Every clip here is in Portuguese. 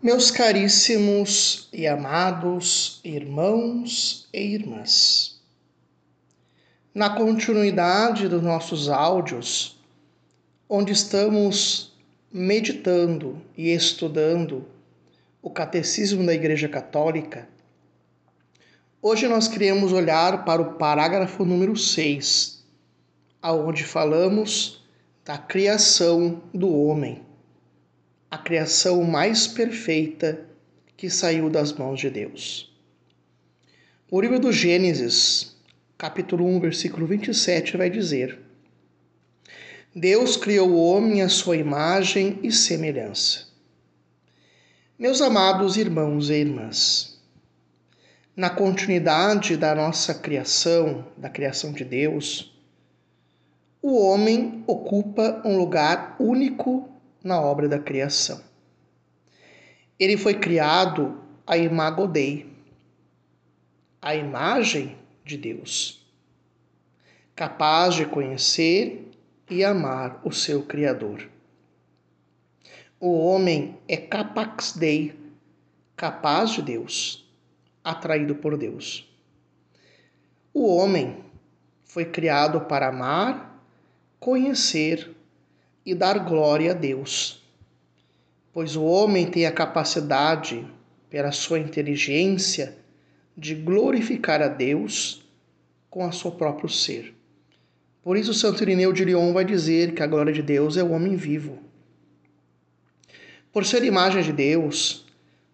Meus caríssimos e amados irmãos e irmãs, na continuidade dos nossos áudios, onde estamos meditando e estudando o Catecismo da Igreja Católica, hoje nós queremos olhar para o parágrafo número 6, aonde falamos da criação do homem a criação mais perfeita que saiu das mãos de Deus. O livro do Gênesis, capítulo 1, versículo 27, vai dizer: Deus criou o homem à sua imagem e semelhança. Meus amados irmãos e irmãs, na continuidade da nossa criação, da criação de Deus, o homem ocupa um lugar único na obra da criação. Ele foi criado a imago Dei, a imagem de Deus, capaz de conhecer e amar o seu Criador. O homem é capax Dei, capaz de Deus, atraído por Deus. O homem foi criado para amar, conhecer e dar glória a Deus. Pois o homem tem a capacidade, pela sua inteligência, de glorificar a Deus com o seu próprio ser. Por isso, Santo Irineu de Lyon vai dizer que a glória de Deus é o homem vivo. Por ser imagem de Deus,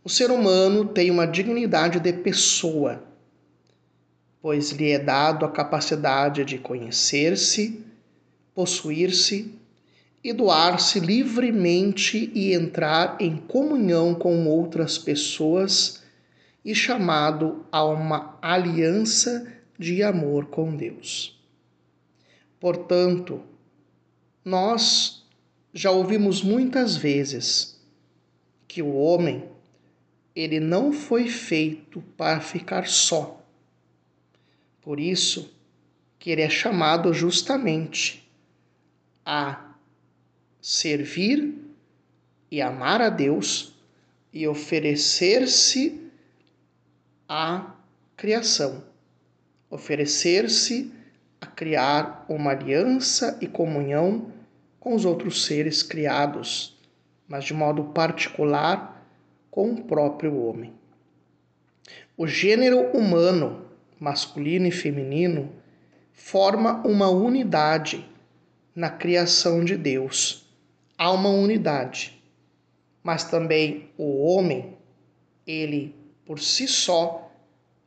o ser humano tem uma dignidade de pessoa, pois lhe é dado a capacidade de conhecer-se, possuir-se e doar-se livremente e entrar em comunhão com outras pessoas e chamado a uma aliança de amor com Deus. Portanto, nós já ouvimos muitas vezes que o homem ele não foi feito para ficar só. Por isso que ele é chamado justamente a servir e amar a Deus e oferecer-se à criação, oferecer-se a criar uma aliança e comunhão com os outros seres criados, mas de modo particular com o próprio homem. O gênero humano, masculino e feminino, forma uma unidade na criação de Deus há uma unidade. Mas também o homem, ele por si só,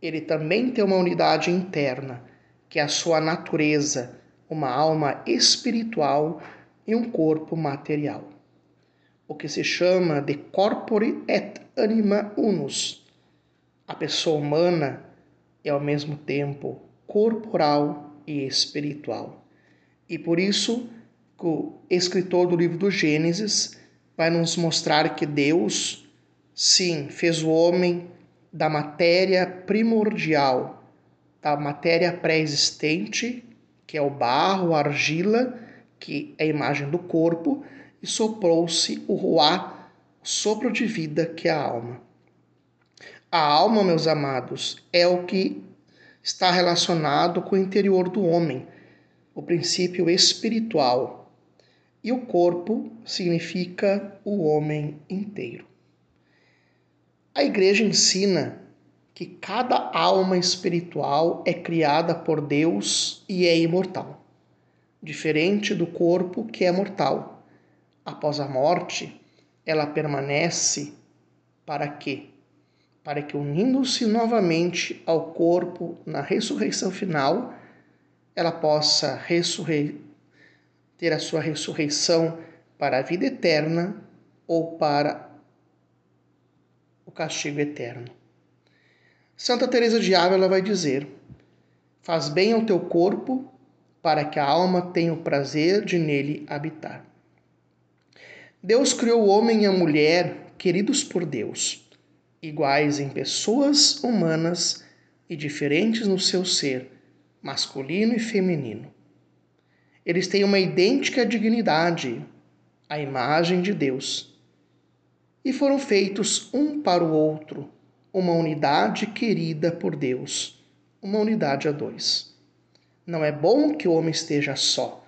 ele também tem uma unidade interna, que é a sua natureza, uma alma espiritual e um corpo material. O que se chama de corpore et anima unus. A pessoa humana é ao mesmo tempo corporal e espiritual. E por isso o escritor do livro do Gênesis vai nos mostrar que Deus, sim, fez o homem da matéria primordial, da matéria pré-existente, que é o barro, a argila, que é a imagem do corpo, e soprou-se o ruá, sopro de vida, que é a alma. A alma, meus amados, é o que está relacionado com o interior do homem, o princípio espiritual, e o corpo significa o homem inteiro. A igreja ensina que cada alma espiritual é criada por Deus e é imortal, diferente do corpo que é mortal. Após a morte, ela permanece para quê? Para que, unindo-se novamente ao corpo na ressurreição final, ela possa ressurre ter a sua ressurreição para a vida eterna ou para o castigo eterno. Santa Teresa de Ávila vai dizer: Faz bem ao teu corpo para que a alma tenha o prazer de nele habitar. Deus criou o homem e a mulher queridos por Deus, iguais em pessoas humanas e diferentes no seu ser, masculino e feminino. Eles têm uma idêntica dignidade, a imagem de Deus. e foram feitos um para o outro, uma unidade querida por Deus, uma unidade a dois. Não é bom que o homem esteja só.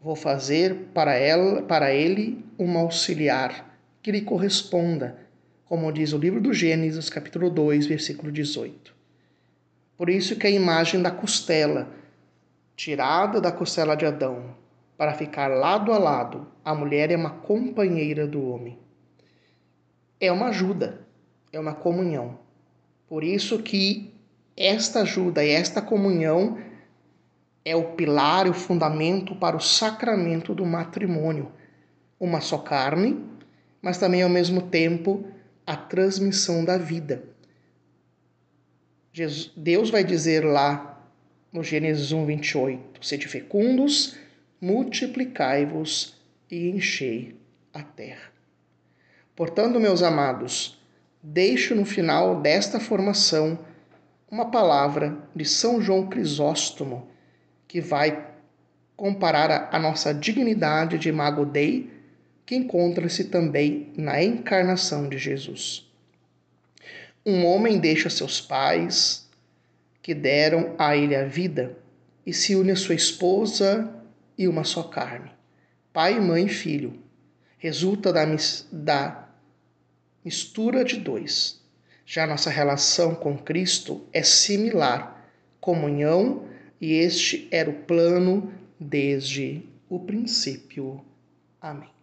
Vou fazer para ela, para ele, uma auxiliar que lhe corresponda, como diz o livro do Gênesis, capítulo 2, versículo 18. Por isso que a imagem da costela, tirada da costela de Adão, para ficar lado a lado, a mulher é uma companheira do homem. É uma ajuda, é uma comunhão. Por isso que esta ajuda e esta comunhão é o pilar e o fundamento para o sacramento do matrimônio. Uma só carne, mas também ao mesmo tempo a transmissão da vida. Deus vai dizer lá no Gênesis 1, 28: Sede fecundos, multiplicai-vos e enchei a terra. Portanto, meus amados, deixo no final desta formação uma palavra de São João Crisóstomo que vai comparar a, nossa dignidade de Mago Dei, que encontra-se também na encarnação de Jesus. Um homem deixa seus pais, que deram a ele a vida, e se une a sua esposa e uma só carne. Pai, mãe e filho. Resulta da, da mistura de dois. Já nossa relação com Cristo é similar, comunhão e este era o plano desde o princípio. Amém.